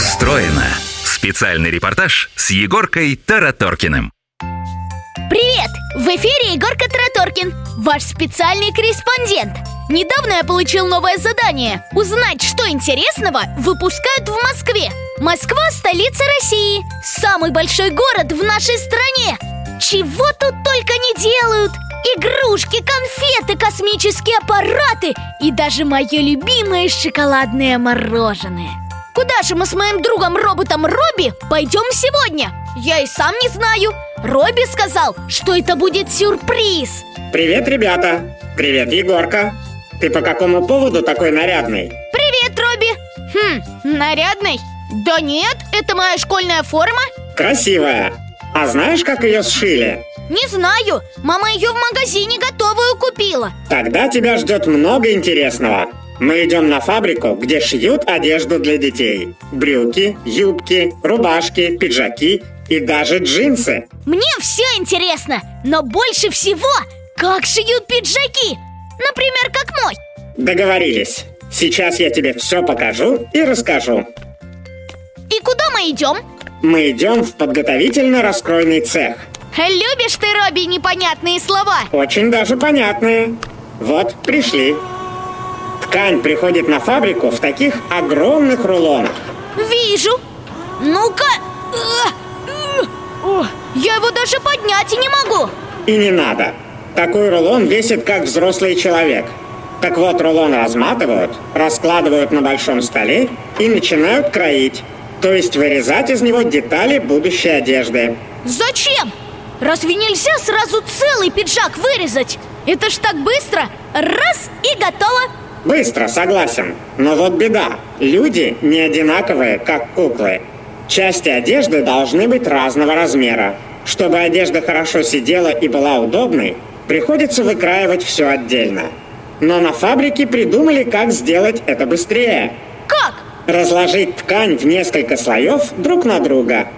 устроено. Специальный репортаж с Егоркой Тараторкиным. Привет! В эфире Егорка Тараторкин, ваш специальный корреспондент. Недавно я получил новое задание – узнать, что интересного выпускают в Москве. Москва – столица России, самый большой город в нашей стране. Чего тут только не делают! Игрушки, конфеты, космические аппараты и даже мое любимое шоколадное мороженое. Куда же мы с моим другом-роботом Робби пойдем сегодня? Я и сам не знаю. Робби сказал, что это будет сюрприз. Привет, ребята! Привет, Егорка! Ты по какому поводу такой нарядный? Привет, Робби! Хм, нарядный? Да нет, это моя школьная форма Красивая! А знаешь, как ее сшили? Не знаю, мама ее в магазине готовую купила Тогда тебя ждет много интересного. Мы идем на фабрику, где шьют одежду для детей. Брюки, юбки, рубашки, пиджаки и даже джинсы. Мне все интересно, но больше всего, как шьют пиджаки Например, как мой Договорились. Сейчас я тебе все покажу и расскажу. И куда мы идем? Мы идем в подготовительно-раскройный цех. Любишь ты, Робби, непонятные слова Очень даже понятные. Вот, пришли. Ткань приходит на фабрику в таких огромных рулонах. Вижу Ну-ка Я его даже поднять не могу И не надо. Такой рулон весит как взрослый человек. Так вот, рулон разматывают, раскладывают на большом столе и начинают кроить. То есть вырезать из него детали будущей одежды. Зачем? Разве нельзя сразу целый пиджак вырезать? Это ж так быстро Раз и готово Быстро, согласен. Но вот беда. Люди не одинаковые, как куклы. Части одежды должны быть разного размера. Чтобы одежда хорошо сидела и была удобной, приходится выкраивать все отдельно. Но на фабрике придумали, как сделать это быстрее. Как? Разложить ткань в несколько слоев друг на друга.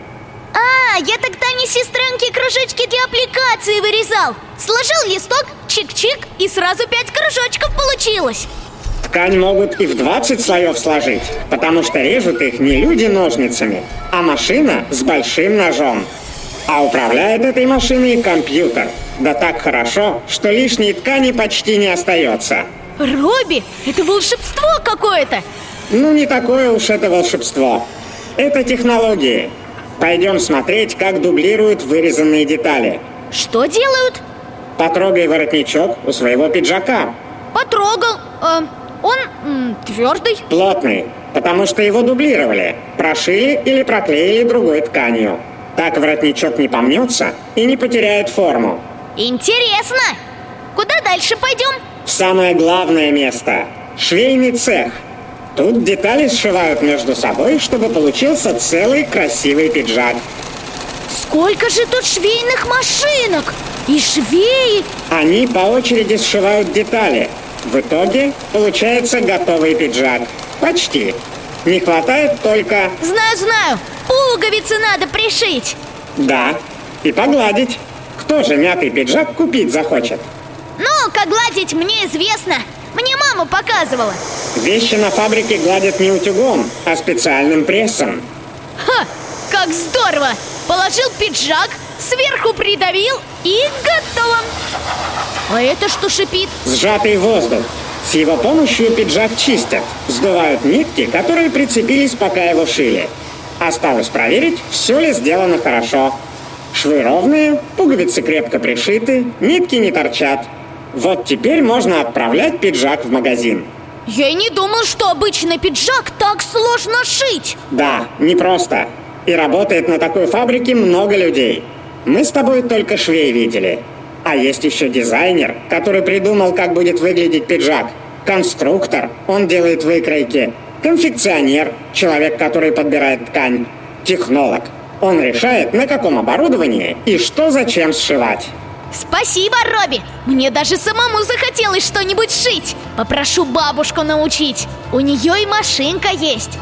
А, я тогда не сестренки кружочки для аппликации вырезал Сложил листок, чик-чик и сразу пять кружочков получилось Ткань могут и в 20 слоев сложить, потому что режут их не люди ножницами, а машина с большим ножом. А управляет этой машиной компьютер. Да так хорошо, что лишней ткани почти не остается. Робби, это волшебство какое-то Ну, не такое уж это волшебство. Это технологии. Пойдем смотреть, как дублируют вырезанные детали. Что делают? Потрогай воротничок у своего пиджака. Потрогал Э, Он м, твердый Плотный, потому что его дублировали, прошили или проклеили другой тканью. Так воротничок не помнется и не потеряет форму. Интересно Куда дальше пойдем? В самое главное место – швейный цех. Тут детали сшивают между собой, чтобы получился целый красивый пиджак. Сколько же тут швейных машинок И швеи Они по очереди сшивают детали. В итоге получается готовый пиджак. Почти. Не хватает только... Знаю, знаю Пуговицы надо пришить Да, и погладить. Кто же мятый пиджак купить захочет? Ну, как гладить, мне известно Мне мама показывала Вещи на фабрике гладят не утюгом, а специальным прессом. Ха, как здорово! Положил пиджак, сверху придавил и А это что шипит? Сжатый воздух. С его помощью пиджак чистят. Сдувают нитки, которые прицепились, пока его шили. Осталось проверить, все ли сделано хорошо. Швы ровные, пуговицы крепко пришиты, нитки не торчат. Вот теперь можно отправлять пиджак в магазин. Я и не думал, что обычный пиджак так сложно шить Да, непросто. И работает на такой фабрике много людей. Мы с тобой только швей видели. А есть еще дизайнер, который придумал, как будет выглядеть пиджак. Конструктор, он делает выкройки. Конфекционер, человек, который подбирает ткань. Технолог, он решает, на каком оборудовании и что зачем сшивать. Спасибо, Робби! Мне даже самому захотелось что-нибудь шить Попрошу бабушку научить У нее и машинка есть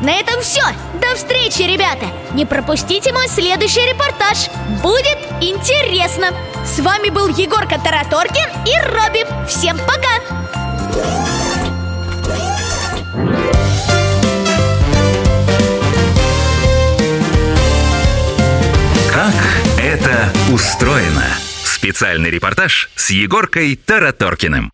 На этом все! До встречи, ребята! Не пропустите мой следующий репортаж! Будет интересно! С вами был Егорка Тараторкин и Робби. Всем пока! Как это устроено? Специальный репортаж с Егоркой Тараторкиным.